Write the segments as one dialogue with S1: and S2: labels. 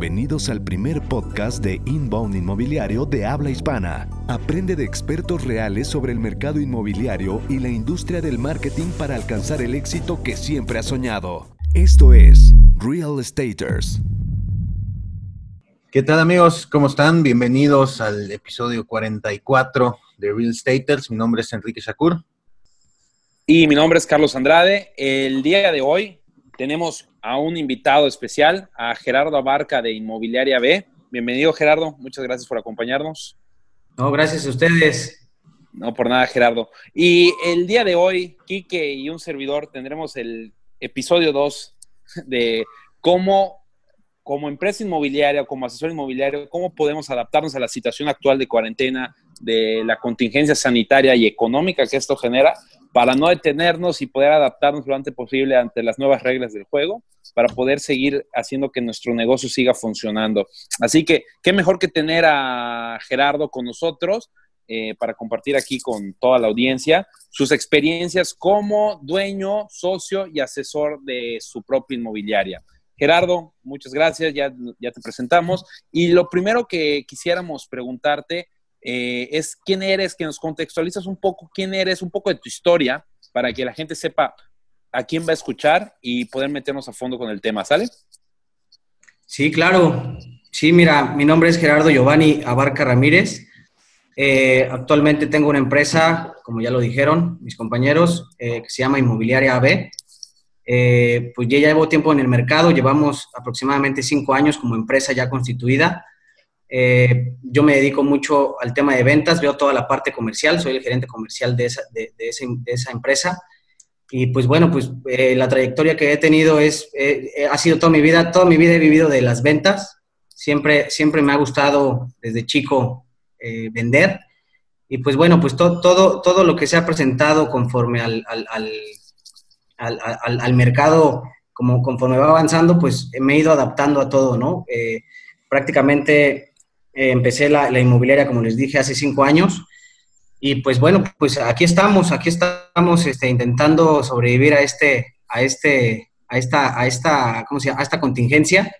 S1: Bienvenidos al primer podcast de Inbound Inmobiliario de habla hispana. Aprende de expertos reales sobre el mercado inmobiliario y la industria del marketing para alcanzar el éxito que siempre has soñado. Esto es Real Estaters.
S2: ¿Qué tal amigos? ¿Cómo están? Bienvenidos al episodio 44 de Real Estaters. Mi nombre es Enrique Shakur.
S3: Y mi nombre es Carlos Andrade. El día de hoy tenemos a un invitado especial, a Gerardo Abarca de Inmobiliaria B. Bienvenido, Gerardo. Muchas gracias por acompañarnos.
S4: No, gracias a ustedes.
S3: No, por nada, Gerardo. Y el día de hoy, Quique y un servidor tendremos el episodio 2 de cómo, como empresa inmobiliaria, como asesor inmobiliario, cómo podemos adaptarnos a la situación actual de cuarentena, de la contingencia sanitaria y económica que esto genera para no detenernos y poder adaptarnos lo antes posible ante las nuevas reglas del juego, para poder seguir haciendo que nuestro negocio siga funcionando. Así que, qué mejor que tener a Gerardo con nosotros eh, para compartir aquí con toda la audiencia sus experiencias como dueño, socio y asesor de su propia inmobiliaria. Gerardo, muchas gracias, ya, ya te presentamos. Y lo primero que quisiéramos preguntarte eh, es quién eres, que nos contextualizas un poco quién eres, un poco de tu historia, para que la gente sepa a quién va a escuchar y poder meternos a fondo con el tema, ¿sale?
S4: Sí, claro. Sí, mira, mi nombre es Gerardo Giovanni Abarca Ramírez. Eh, actualmente tengo una empresa, como ya lo dijeron mis compañeros, eh, que se llama Inmobiliaria AB. pues ya llevo tiempo en el mercado, llevamos aproximadamente cinco años como empresa ya constituida. Eh, yo me dedico mucho al tema de ventas, veo toda la parte comercial, soy el gerente comercial de esa, de, esa empresa. Y pues bueno, pues eh, la trayectoria que he tenido es, eh, ha sido toda mi vida, toda mi vida he vivido de las ventas. Siempre, siempre me ha gustado desde chico vender. Y pues bueno, pues todo, todo, todo lo que se ha presentado conforme al, al, al, al mercado, como conforme va avanzando, pues me he ido adaptando a todo, ¿no? prácticamente empecé la, inmobiliaria, como les dije, hace cinco años. Y pues bueno, pues aquí estamos, aquí estamos este, intentando sobrevivir a este, a este, a esta, a esta, ¿cómo se llama? A esta contingencia.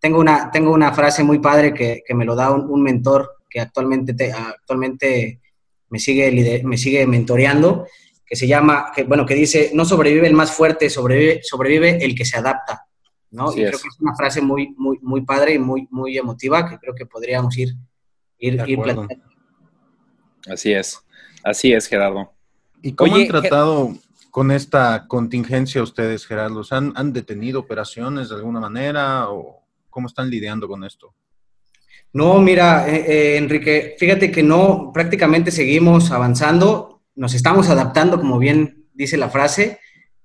S4: Tengo una, tengo una frase muy padre que, que me lo da un, mentor que actualmente, te, actualmente me sigue, me sigue mentoreando, que se llama, que, bueno, que dice, no sobrevive el más fuerte, sobrevive, sobrevive el que se adapta. ¿No? y creo que es una frase muy, muy, muy padre y muy, muy emotiva que creo que podríamos ir, ir, ir
S3: Así es, así es, Gerardo.
S2: ¿Y cómo han tratado con esta contingencia ustedes, Gerardo? ¿Han, ¿Han detenido operaciones de alguna manera o cómo están lidiando con esto?
S4: No, mira, eh, eh, Enrique, fíjate que no, prácticamente seguimos avanzando, nos estamos adaptando, como bien dice la frase.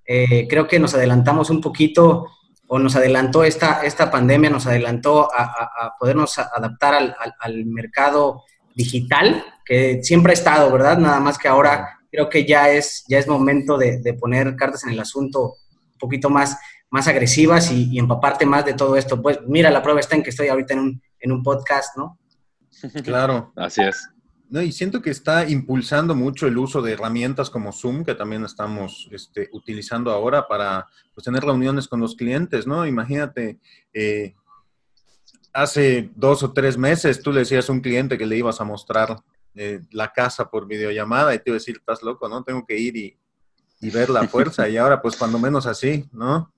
S4: Eh, creo que nos adelantamos un poquito o nos adelantó esta, esta pandemia, nos adelantó a, podernos adaptar al, mercado digital, que siempre ha estado, ¿verdad? Nada más que ahora creo que ya es, ya es momento de, poner cartas en el asunto un poquito más, más agresivas y, empaparte más de todo esto. Pues mira, la prueba está en que estoy ahorita en un, en un podcast, ¿no?
S2: Claro. Así es. No, y siento que está impulsando mucho el uso de herramientas como Zoom, que también estamos este, utilizando ahora para pues, tener reuniones con los clientes, ¿no? Imagínate, eh, hace dos o tres meses tú le decías a un cliente que le ibas a mostrar eh, la casa por videollamada y te iba a decir, estás loco, ¿no? Tengo que ir y, y ver la fuerza. y ahora, pues, cuando menos así, ¿no?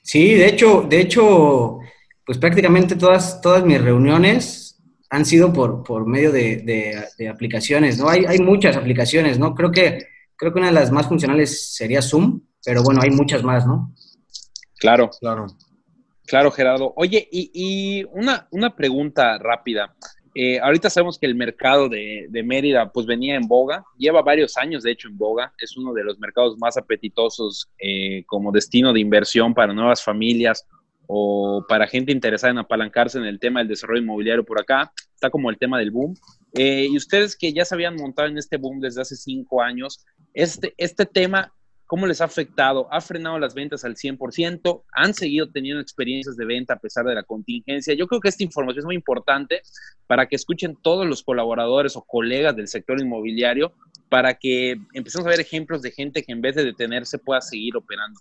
S4: Sí, de hecho, de hecho, pues prácticamente todas, todas mis reuniones han sido por, por medio de, de, aplicaciones, ¿no? Hay, hay muchas aplicaciones, ¿no? Creo que, creo que una de las más funcionales sería Zoom, pero bueno, hay muchas más, ¿no?
S3: Claro, claro. Claro, Gerardo. Oye, y, y una, una, pregunta rápida. Eh, ahorita sabemos que el mercado de, de, Mérida pues venía en boga, lleva varios años de hecho en boga, es uno de los mercados más apetitosos eh, como destino de inversión para nuevas familias o para gente interesada en apalancarse en el tema del desarrollo inmobiliario por acá, está como el tema del boom. Eh, y ustedes que ya se habían montado en este boom desde hace cinco años, este, este tema, ¿cómo les ha afectado? ¿Ha frenado las ventas al 100%? ¿Han seguido teniendo experiencias de venta a pesar de la contingencia? Yo creo que esta información es muy importante para que escuchen todos los colaboradores o colegas del sector inmobiliario para que empecemos a ver ejemplos de gente que en vez de detenerse pueda seguir operando.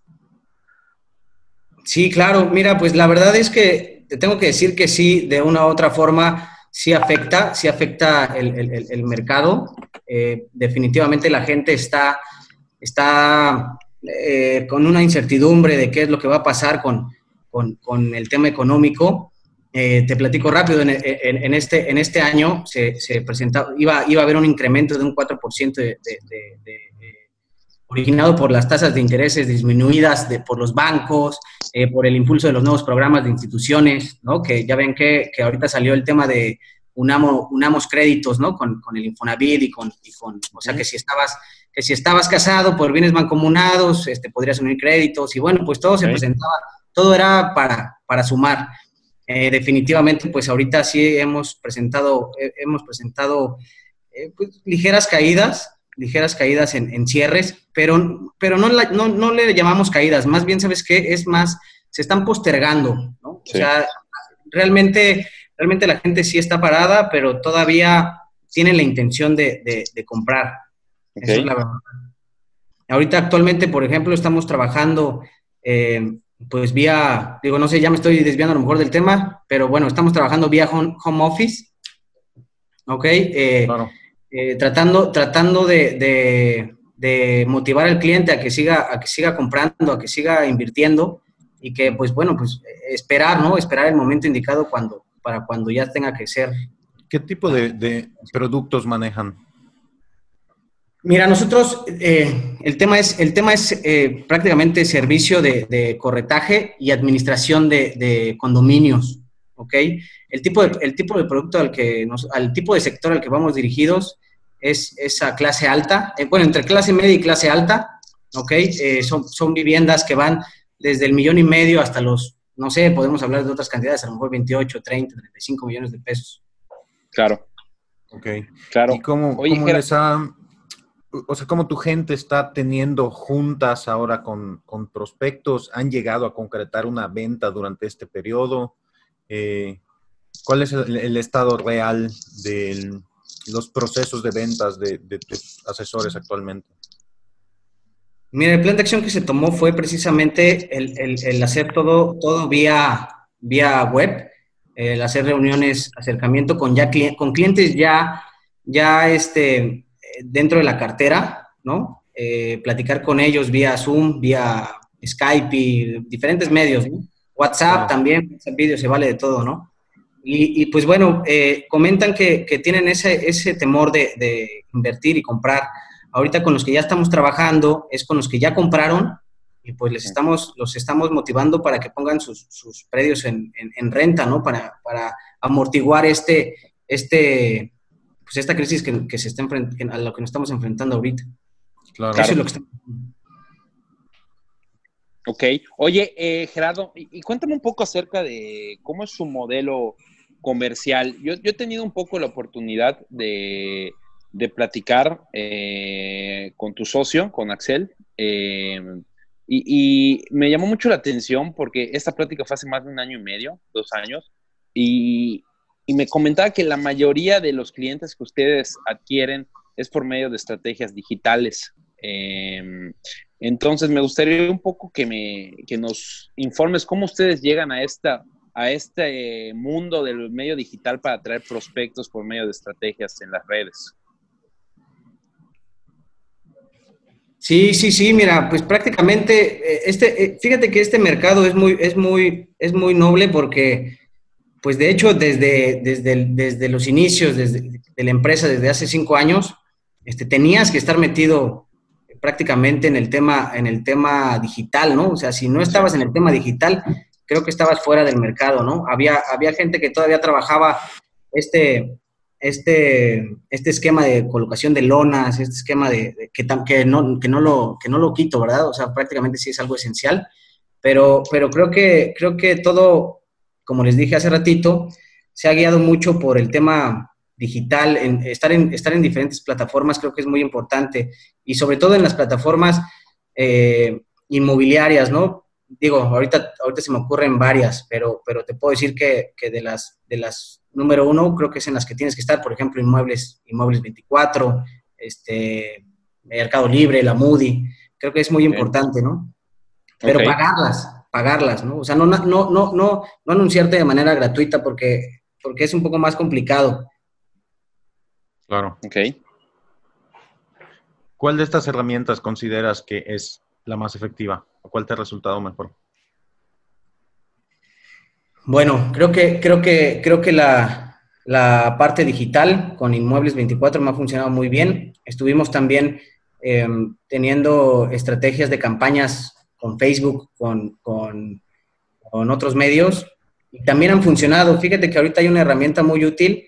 S4: Sí, claro. Mira, pues la verdad es que te tengo que decir que sí, de una u otra forma, sí afecta, sí afecta el, mercado. Eh, definitivamente la gente está, está eh, con una incertidumbre de qué es lo que va a pasar con, con, el tema económico. Eh, te platico rápido, en, este, en este año se, se iba, iba a haber un incremento de un 4% de, originado por las tasas de intereses disminuidas de, por los bancos, eh, por el impulso de los nuevos programas de instituciones, ¿no? Que ya ven que, que ahorita salió el tema de unamos, unamos créditos, ¿no? Con, con el Infonavit y con, y con, o sea, que si estabas, que si estabas casado por bienes mancomunados, este, podrías unir créditos y bueno, pues todo se presentaba, todo era para, para sumar. Eh, definitivamente, pues ahorita sí hemos presentado, hemos presentado eh, pues, ligeras caídas, ligeras caídas en, cierres, pero, pero no, no, no, le llamamos caídas, más bien, ¿sabes qué? Es más, se están postergando, ¿no? O sea, realmente, realmente la gente sí está parada, pero todavía tiene la intención de, comprar. Esa es la verdad. Ahorita actualmente, por ejemplo, estamos trabajando, eh, pues vía, digo, no sé, ya me estoy desviando a lo mejor del tema, pero bueno, estamos trabajando vía home, office, ¿ok? Eh, claro eh, tratando, tratando de, motivar al cliente a que, siga, a que siga comprando, a que siga invirtiendo y que, pues bueno, pues esperar, ¿no? Esperar el momento indicado cuando, para cuando ya tenga que ser.
S2: ¿Qué tipo de, productos manejan?
S4: Mira, nosotros, eh, el tema es, el tema es eh, prácticamente servicio de, corretaje y administración de, condominios, ¿ok? El tipo de, el tipo de producto al que nos, al tipo de sector al que vamos dirigidos es esa clase alta, eh, bueno, entre clase media y clase alta, ¿ok? Eh, son, son viviendas que van desde el millón y medio hasta los, no sé, podemos hablar de otras cantidades, a lo mejor 28, 30, 35 millones de pesos.
S3: Claro.
S2: Ok. Claro. ¿Y cómo, cómo les ha, o sea, cómo tu gente está teniendo juntas ahora con, con prospectos? ¿Han llegado a concretar una venta durante este periodo? Eh, ¿Cuál es el estado real del, los procesos de ventas de, tus asesores actualmente?
S4: Mira, el plan de acción que se tomó fue precisamente el, hacer todo, todo vía, vía web, el hacer reuniones, acercamiento con, ya, con clientes ya, ya este, dentro de la cartera, ¿no? Eh, platicar con ellos vía Zoom, vía Skype y diferentes medios, WhatsApp también, vídeo se vale de todo, ¿no? Y, pues bueno, eh, comentan que, tienen ese, ese temor de, invertir y comprar. Ahorita con los que ya estamos trabajando es con los que ya compraron y pues les estamos, los estamos motivando para que pongan sus, predios en, renta, ¿no? Para, para amortiguar este, este, pues esta crisis que, se está a lo que nos estamos enfrentando ahorita.
S3: Claro. Eso es lo que Ok. Oye, eh, Gerardo, y, cuéntame un poco acerca de cómo es su modelo comercial. Yo, he tenido un poco la oportunidad de, platicar eh, con tu socio, con Axel, eh, y, me llamó mucho la atención porque esta plática fue hace más de un año y medio, dos años, y, me comentaba que la mayoría de los clientes que ustedes adquieren es por medio de estrategias digitales. Eh, entonces, me gustaría un poco que, me, que nos informes cómo ustedes llegan a esta a este mundo del medio digital para atraer prospectos por medio de estrategias en las redes?
S4: Sí, sí, sí, mira, pues prácticamente, eh, este, eh, fíjate que este mercado es muy, es muy, es muy noble porque, pues de hecho, desde, desde, desde los inicios desde, de la empresa, desde hace cinco años, este, tenías que estar metido prácticamente en el tema, en el tema digital, ¿no? O sea, si no estabas en el tema digital, creo que estabas fuera del mercado, ¿no? Había, había gente que todavía trabajaba este, este, este esquema de colocación de lonas, este esquema de, que, no, que, no lo, que no lo quito, ¿verdad? O sea, prácticamente sí es algo esencial, pero, pero creo, que, creo que todo, como les dije hace ratito, se ha guiado mucho por el tema digital, en, estar, en, estar en diferentes plataformas creo que es muy importante y sobre todo en las plataformas eh, inmobiliarias, ¿no? Digo, ahorita, ahorita se me ocurren varias, pero, pero te puedo decir que, de, las, de las número uno, creo que es en las que tienes que estar, por ejemplo, Inmuebles, Inmuebles 24, este, Mercado Libre, la Moody, creo que es muy importante, ¿no? Pero pagarlas, pagarlas, ¿no? O sea, no, no, no, no, no anunciarte de manera gratuita porque, porque es un poco más complicado.
S2: Claro.
S3: Ok.
S2: ¿Cuál de estas herramientas consideras que es la más efectiva? ¿O cuál te ha resultado mejor?
S4: Bueno, creo que, creo que, creo que la, parte digital con Inmuebles 24 me ha funcionado muy bien. Estuvimos también em, teniendo estrategias de campañas con Facebook, con, con, otros medios, y también han funcionado. Fíjate que ahorita hay una herramienta muy útil,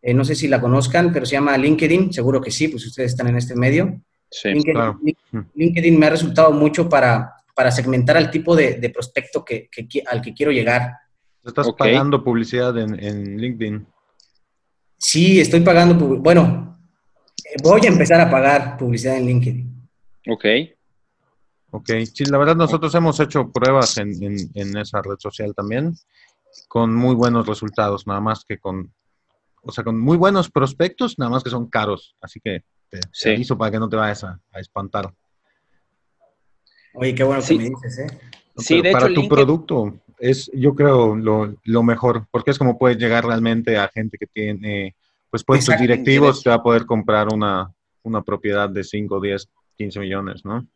S4: eh, no sé si la conozcan, pero se llama LinkedIn, seguro que sí, pues ustedes están en este medio.
S3: Sí,
S4: LinkedIn, me ha resultado mucho para, para segmentar al tipo de, prospecto que, al que quiero llegar.
S2: ¿Estás pagando publicidad en, LinkedIn?
S4: Sí, estoy pagando, bueno, eh, voy a empezar a pagar publicidad en LinkedIn.
S3: Ok.
S2: Ok, sí, la verdad nosotros hemos hecho pruebas en, esa red social también con muy buenos resultados, nada más que con, o sea, con muy buenos prospectos, nada más que son caros, así que te, aviso para que no te vayas a, espantar.
S4: Oye, qué bueno que me dices, ¿eh?
S2: Sí, de para tu producto es, yo creo, lo, mejor, porque es como puedes llegar realmente a gente que tiene, pues puestos directivos, que va a poder comprar una, una propiedad de 5, 10, 15 millones, ¿no?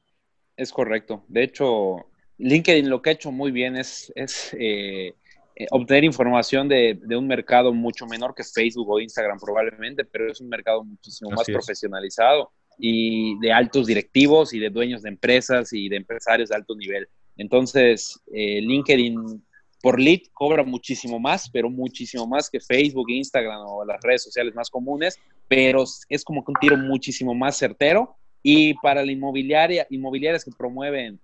S3: Es correcto. De hecho, LinkedIn lo que ha hecho muy bien es, eh, eh, obtener información de, un mercado mucho menor que Facebook o Instagram probablemente, pero es un mercado muchísimo más profesionalizado y de altos directivos y de dueños de empresas y de empresarios de alto nivel. Entonces, eh, LinkedIn por lead cobra muchísimo más, pero muchísimo más que Facebook, Instagram o las redes sociales más comunes, pero es como que un tiro muchísimo más certero y para la inmobiliaria, inmobiliarias que promueven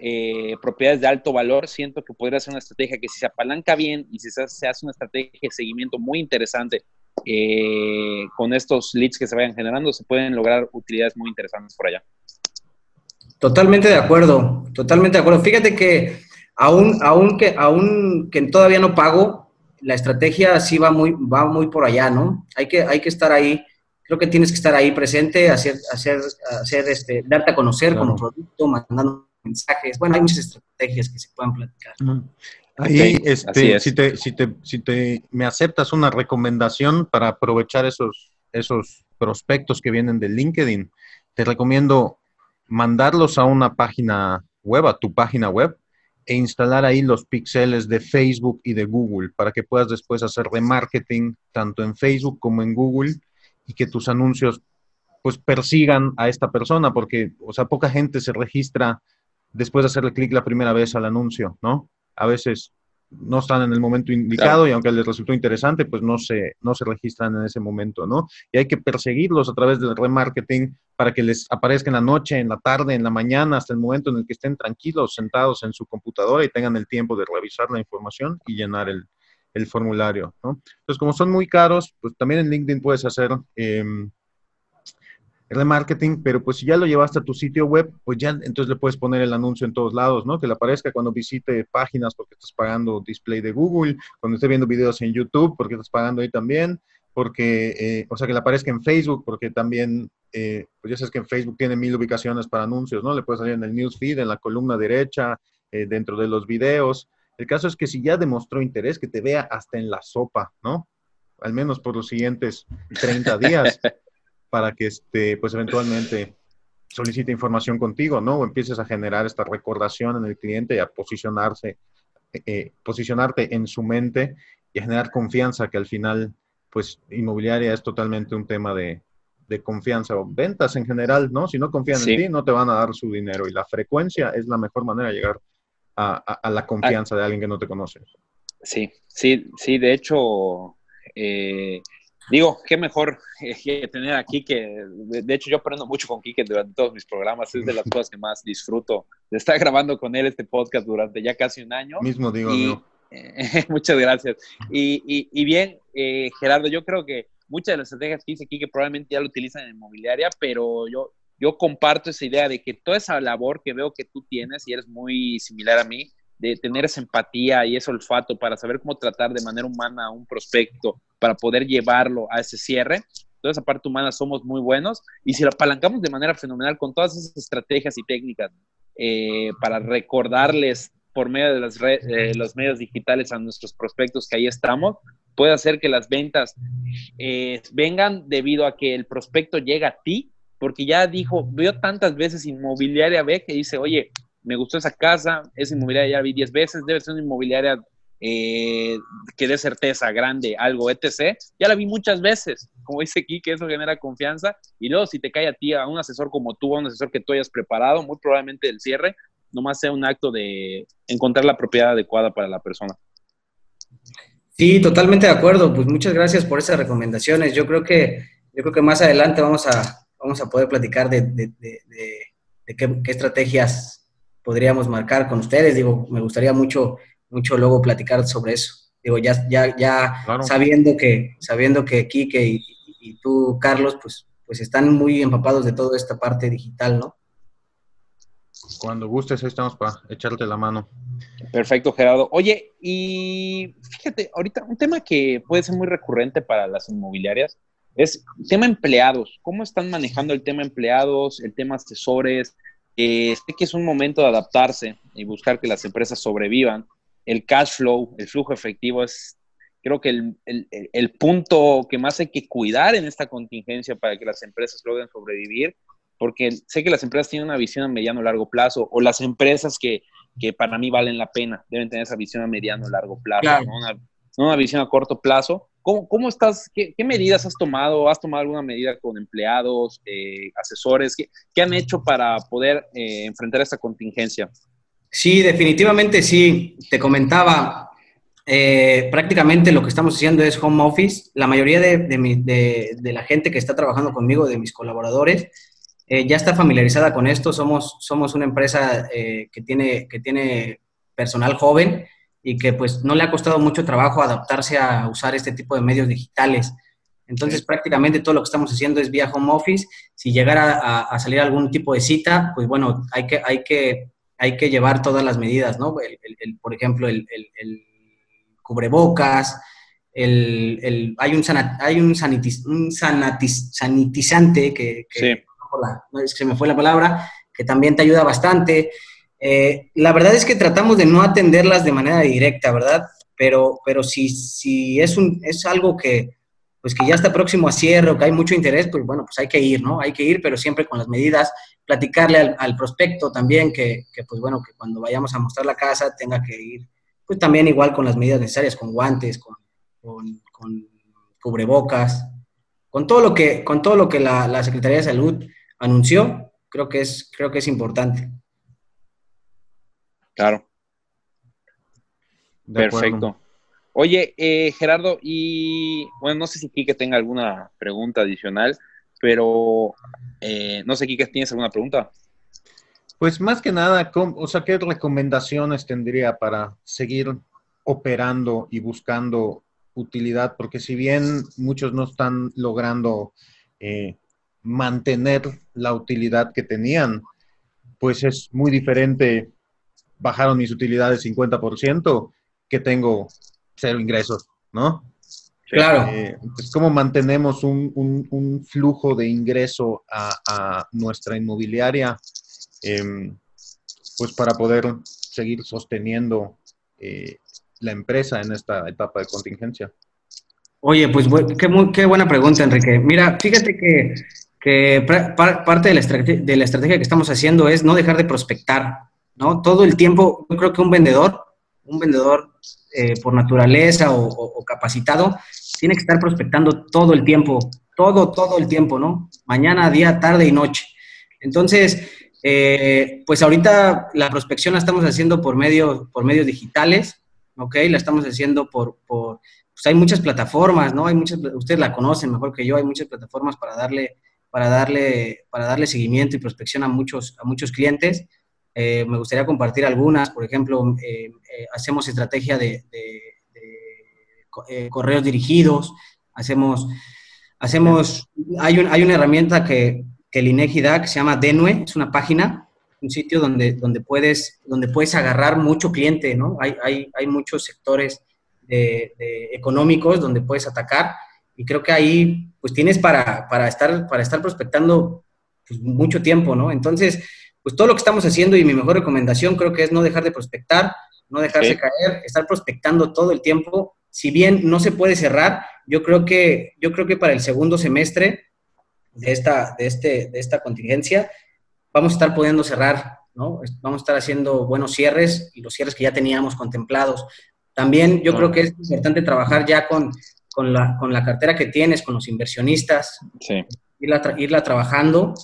S3: eh, propiedades de alto valor, siento que podría ser una estrategia que si se apalanca bien y si se, hace una estrategia de seguimiento muy interesante eh, con estos leads que se vayan generando, se pueden lograr utilidades muy interesantes por allá.
S4: Totalmente de acuerdo, totalmente de acuerdo. Fíjate que aún, aún, que, aún que todavía no pago, la estrategia sí va muy, va muy por allá, ¿no? Hay que, hay que estar ahí creo que tienes que estar ahí presente, hacer, hacer, hacer este, darte a conocer como producto, mandando mensajes. Bueno, hay muchas estrategias que se pueden platicar.
S2: Ahí, este, si, te, si, te, si te me aceptas una recomendación para aprovechar esos, esos prospectos que vienen de LinkedIn, te recomiendo mandarlos a una página web, a tu página web, e instalar ahí los píxeles de Facebook y de Google para que puedas después hacer remarketing tanto en Facebook como en Google y que tus anuncios pues persigan a esta persona, porque, o sea, poca gente se registra después de hacerle clic la primera vez al anuncio, ¿no? A veces no están en el momento indicado y aunque les resultó interesante, pues no se, no se registran en ese momento, ¿no? Y hay que perseguirlos a través del remarketing para que les aparezca en la noche, en la tarde, en la mañana, hasta el momento en el que estén tranquilos, sentados en su computadora y tengan el tiempo de revisar la información y llenar el, el formulario, ¿no? Entonces, como son muy caros, pues también en LinkedIn puedes hacer eh, remarketing, pero pues si ya lo llevaste a tu sitio web, pues ya entonces le puedes poner el anuncio en todos lados, ¿no? Que le aparezca cuando visite páginas porque estás pagando display de Google, cuando esté viendo videos en YouTube porque estás pagando ahí también, porque, eh, o sea, que le aparezca en Facebook porque también, eh, pues ya sabes que en Facebook tiene mil ubicaciones para anuncios, ¿no? Le puedes salir en el newsfeed, en la columna derecha, eh, dentro de los videos. El caso es que si ya demostró interés, que te vea hasta en la sopa, ¿no? Al menos por los siguientes 30 días, para que este, pues eventualmente solicite información contigo, ¿no? O empieces a generar esta recordación en el cliente y a posicionarse, eh, eh, posicionarte en su mente y a generar confianza, que al final, pues, inmobiliaria es totalmente un tema de, confianza o ventas en general, ¿no? Si no confían en ti, no te van a dar su dinero y la frecuencia es la mejor manera de llegar a, la confianza de alguien que no te conoce.
S3: Sí, sí, sí, de hecho, eh, digo, qué mejor que tener aquí que, de hecho yo aprendo mucho con Kike durante todos mis programas, es de las cosas que más disfruto de estar grabando con él este podcast durante ya casi un año.
S2: Mismo digo,
S3: muchas gracias. Y, bien, eh, Gerardo, yo creo que muchas de las estrategias que dice Kike probablemente ya lo utilizan en inmobiliaria, pero yo yo comparto esa idea de que toda esa labor que veo que tú tienes y eres muy similar a mí, de tener esa empatía y ese olfato para saber cómo tratar de manera humana a un prospecto, para poder llevarlo a ese cierre. Toda esa parte humana somos muy buenos y si lo apalancamos de manera fenomenal con todas esas estrategias y técnicas eh, para recordarles por medio de las eh, los medios digitales a nuestros prospectos que ahí estamos, puede hacer que las ventas eh, vengan debido a que el prospecto llega a ti, porque ya dijo, veo tantas veces inmobiliaria B que dice, oye, me gustó esa casa, esa inmobiliaria ya vi 10 veces, debe ser una inmobiliaria eh, que dé certeza, grande, algo, etc. Ya la vi muchas veces, como dice aquí, que eso genera confianza. Y luego, si te cae a ti, a un asesor como tú, a un asesor que tú hayas preparado, muy probablemente el cierre, nomás sea un acto de encontrar la propiedad adecuada para la persona.
S4: Sí, totalmente de acuerdo. Pues muchas gracias por esas recomendaciones. Yo creo que, yo creo que más adelante vamos a, vamos a poder platicar de, de, qué, estrategias podríamos marcar con ustedes. Digo, me gustaría mucho, mucho luego platicar sobre eso. Digo, ya, ya, ya sabiendo que, sabiendo que Kike y, y, tú, Carlos, pues, pues están muy empapados de toda esta parte digital, ¿no?
S2: Cuando gustes, ahí estamos para echarte la mano.
S3: Perfecto, Gerardo. Oye, y fíjate, ahorita un tema que puede ser muy recurrente para las inmobiliarias es el tema empleados. ¿Cómo están manejando el tema empleados, el tema asesores? Eh, sé que es un momento de adaptarse y buscar que las empresas sobrevivan. El cash flow, el flujo efectivo es, creo que el, el punto que más hay que cuidar en esta contingencia para que las empresas logren sobrevivir porque sé que las empresas tienen una visión a mediano o largo plazo, o las empresas que, que, para mí valen la pena deben tener esa visión a mediano o largo plazo, ¿no? Una, una, visión a corto plazo. ¿Cómo, cómo estás? Qué, qué, medidas has tomado? ¿Has tomado alguna medida con empleados, eh, asesores? ¿Qué, ¿Qué, han hecho para poder eh, enfrentar esta contingencia?
S4: Sí, definitivamente sí. Te comentaba, eh, prácticamente lo que estamos haciendo es home office. La mayoría de, de, de, de, la gente que está trabajando conmigo, de mis colaboradores, eh, ya está familiarizada con esto. Somos, somos una empresa eh, que, tiene, que tiene personal joven y que pues no le ha costado mucho trabajo adaptarse a usar este tipo de medios digitales. Entonces, prácticamente todo lo que estamos haciendo es vía home office. Si llegara a, salir algún tipo de cita, pues bueno, hay que, hay que, hay que llevar todas las medidas, ¿no? El, por ejemplo, el, cubrebocas, el, hay un, hay un, sanitizante que, no es que se me fue la palabra, que también te ayuda bastante. Eh, la verdad es que tratamos de no atenderlas de manera directa, ¿verdad? Pero, pero si, si es, un, es algo que, pues que ya está próximo a cierre o que hay mucho interés, pues bueno, pues hay que ir, ¿no? Hay que ir, pero siempre con las medidas, platicarle al, prospecto también que, que, pues bueno, que cuando vayamos a mostrar la casa tenga que ir, pues también igual con las medidas necesarias, con guantes, con, con, cubrebocas, con todo lo que, con todo lo que la, la Secretaría de Salud anunció, creo que es, creo que es importante.
S3: Claro. Perfecto. Oye, eh, Gerardo, y bueno, no sé si Kike tenga alguna pregunta adicional, pero eh, no sé, Kike, ¿tienes alguna pregunta?
S2: Pues más que nada, o sea, ¿qué recomendaciones tendría para seguir operando y buscando utilidad? Porque si bien muchos no están logrando eh, mantener la utilidad que tenían, pues es muy diferente. Bajaron mis utilidades 50% que tengo cero ingresos, ¿no?
S4: Claro.
S2: Eh, pues, ¿Cómo mantenemos un, flujo de ingreso a, nuestra inmobiliaria? Em, pues para poder seguir sosteniendo eh, la empresa en esta etapa de contingencia.
S4: Oye, pues qué, qué buena pregunta, Enrique. Mira, fíjate que que parte de la, de la estrategia que estamos haciendo es no dejar de prospectar, ¿no? Todo el tiempo, yo creo que un vendedor, un vendedor eh, por naturaleza o, capacitado, tiene que estar prospectando todo el tiempo, todo, todo el tiempo, ¿no? Mañana, día, tarde y noche. Entonces, eh, pues ahorita la prospección la estamos haciendo por, medio, por medios digitales, ¿ok? La estamos haciendo por, por pues hay muchas plataformas, ¿no? Hay muchas, ustedes la conocen mejor que yo, hay muchas plataformas para darle para darle, para darle seguimiento y prospección a muchos, a muchos clientes. Eh, me gustaría compartir algunas, por ejemplo, eh, eh, hacemos estrategia de, correos dirigidos, hacemos, hacemos hay, hay una herramienta que, que el INEGI que se llama Denue, es una página, un sitio donde, donde, puedes, donde puedes agarrar mucho cliente, ¿no? Hay, hay, hay muchos sectores económicos donde puedes atacar y creo que ahí pues tienes para, para, estar, para estar prospectando pues, mucho tiempo, ¿no? Entonces, pues todo lo que estamos haciendo y mi mejor recomendación creo que es no dejar de prospectar, no dejarse caer, estar prospectando todo el tiempo. Si bien no se puede cerrar, yo creo que, yo creo que para el segundo semestre de esta, de este, de esta contingencia vamos a estar pudiendo cerrar, ¿no? Vamos a estar haciendo buenos cierres y los cierres que ya teníamos contemplados. También yo creo que es importante trabajar ya con, con, la, con la cartera que tienes, con los inversionistas, sí. irla, irla trabajando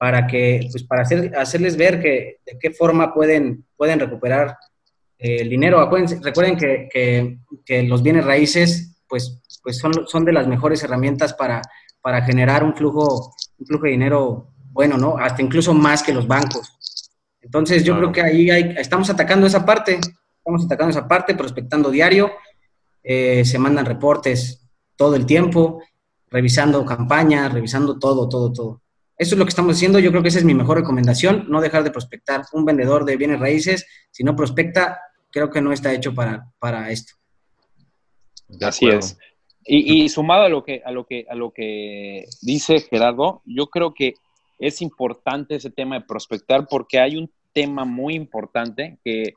S4: para que, pues para hacer, hacerles ver que de qué forma pueden, pueden recuperar eh, el dinero. recuerden que, que, que, los bienes raíces, pues, pues son, son de las mejores herramientas para, para generar un flujo, un flujo de dinero bueno, ¿no? Hasta incluso más que los bancos. Entonces, yo creo que ahí estamos atacando esa parte, estamos atacando esa parte, prospectando diario, eh, se mandan reportes todo el tiempo, revisando campañas, revisando todo, todo, todo. Eso es lo que estamos haciendo. Yo creo que esa es mi mejor recomendación, no dejar de prospectar. Un vendedor de bienes raíces, si no prospecta, creo que no está hecho para, para esto.
S3: Así es. Y, sumado a lo que a lo que a lo que dice Gerardo, yo creo que es importante ese tema de prospectar porque hay un tema muy importante que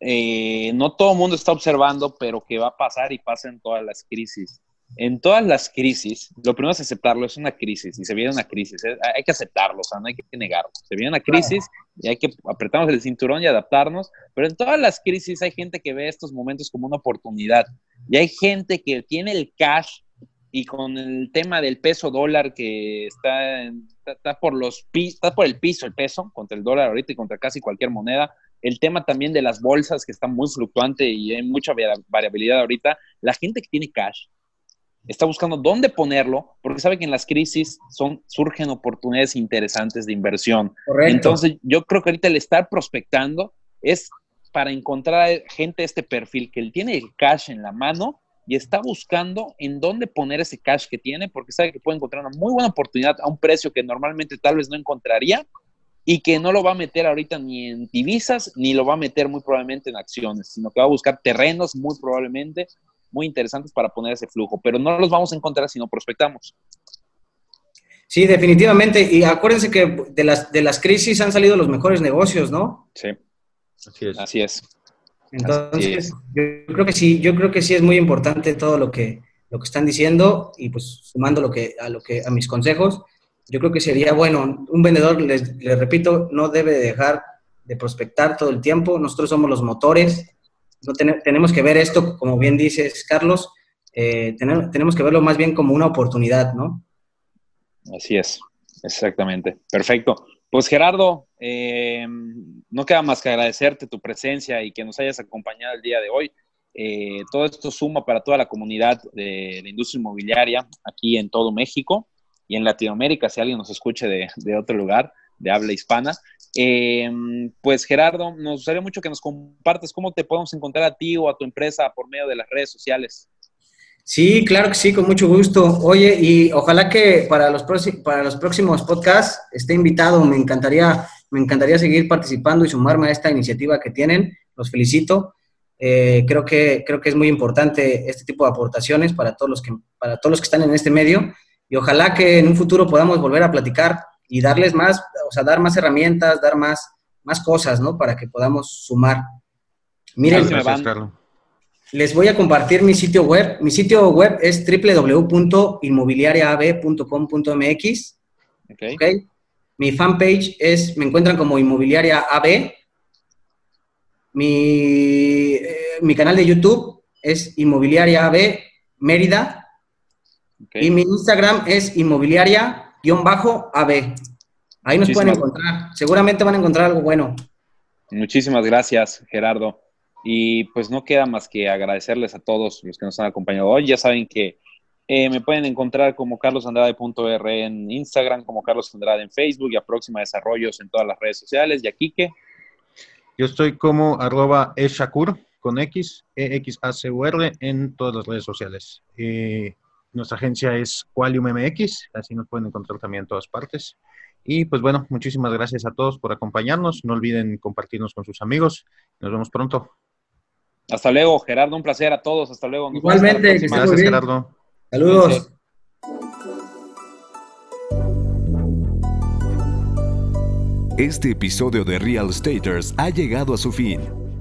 S3: eh, no todo el mundo está observando, pero que va a pasar y pasa en todas las crisis en todas las crisis, lo primero es aceptarlo, es una crisis y se viene una crisis, hay que aceptarlo, o sea, no hay que negarlo. Se viene una crisis y hay que apretarnos el cinturón y adaptarnos, pero en todas las crisis hay gente que ve estos momentos como una oportunidad y hay gente que tiene el cash y con el tema del peso dólar que está, está, por los está por el piso el peso contra el dólar ahorita y contra casi cualquier moneda, el tema también de las bolsas que está muy fluctuante y hay mucha variabilidad ahorita, la gente que tiene cash está buscando dónde ponerlo, porque sabe que en las crisis son, surgen oportunidades interesantes de inversión. Entonces, yo creo que ahorita el estar prospectando es para encontrar gente de este perfil que él tiene el cash en la mano y está buscando en dónde poner ese cash que tiene, porque sabe que puede encontrar una muy buena oportunidad a un precio que normalmente tal vez no encontraría y que no lo va a meter ahorita ni en divisas, ni lo va a meter muy probablemente en acciones, sino que va a buscar terrenos muy probablemente muy interesantes para poner ese flujo, pero no los vamos a encontrar si no prospectamos.
S4: Sí, definitivamente. Y acuérdense que de las, de las crisis han salido los mejores negocios, ¿no?
S3: Sí. Así es. Así es.
S4: Entonces, yo creo que sí, yo creo que sí es muy importante todo lo que, lo que están diciendo y pues sumando lo que, a, lo que, a mis consejos, yo creo que sería bueno, un vendedor, les, les repito, no debe dejar de prospectar todo el tiempo. Nosotros somos los motores no tenemos que ver esto, como bien dices, Carlos, eh, tenemos que verlo más bien como una oportunidad, ¿no?
S3: Así es, exactamente. Perfecto. Pues Gerardo, eh, no queda más que agradecerte tu presencia y que nos hayas acompañado el día de hoy. Eh, todo esto suma para toda la comunidad de la industria inmobiliaria aquí en todo México y en Latinoamérica, si alguien nos escuche de, de otro lugar de habla hispana. Em, pues Gerardo, nos gustaría mucho que nos compartas cómo te podemos encontrar a ti o a tu empresa por medio de las redes sociales.
S4: Sí, claro que sí, con mucho gusto. Oye, y ojalá que para los, próximos podcasts esté invitado. Me encantaría, me encantaría seguir participando y sumarme a esta iniciativa que tienen. Los felicito. Eh, creo, que, creo que es muy importante este tipo de aportaciones para todos, los que, para todos los que están en este medio. Y ojalá que en un futuro podamos volver a platicar y darles más, o sea, dar más herramientas, dar más, más cosas, ¿no? Para que podamos sumar. Miren, les voy a compartir mi sitio web. Mi sitio web es www.inmobiliariaab.com.mx. Okay. okay. Mi fanpage es, me encuentran como Inmobiliaria AB. Mi, eh, mi canal de YouTube es Inmobiliaria AB Mérida. Y mi Instagram es Inmobiliaria bajo AB. Ahí nos pueden encontrar. Seguramente van a encontrar algo bueno.
S3: Muchísimas gracias, Gerardo. Y pues no queda más que agradecerles a todos los que nos han acompañado hoy. Ya saben que eh, me pueden encontrar como carlosandrade.r en Instagram, como Carlos Andrade en Facebook y a Próxima Desarrollos en todas las redes sociales. ¿Y a Quique?
S2: Yo estoy como arroba eshakur con X, e x a c u r en todas las redes sociales. Eh, nuestra agencia es Qualium MX, así nos pueden encontrar también en todas partes. Y pues bueno, muchísimas gracias a todos por acompañarnos. No olviden compartirnos con sus amigos. Nos vemos pronto.
S3: Hasta luego, Gerardo. Un placer a todos. Hasta luego.
S4: Igualmente.
S2: Gracias, Gerardo.
S4: Saludos.
S1: Este episodio de Real Staters ha llegado a su fin.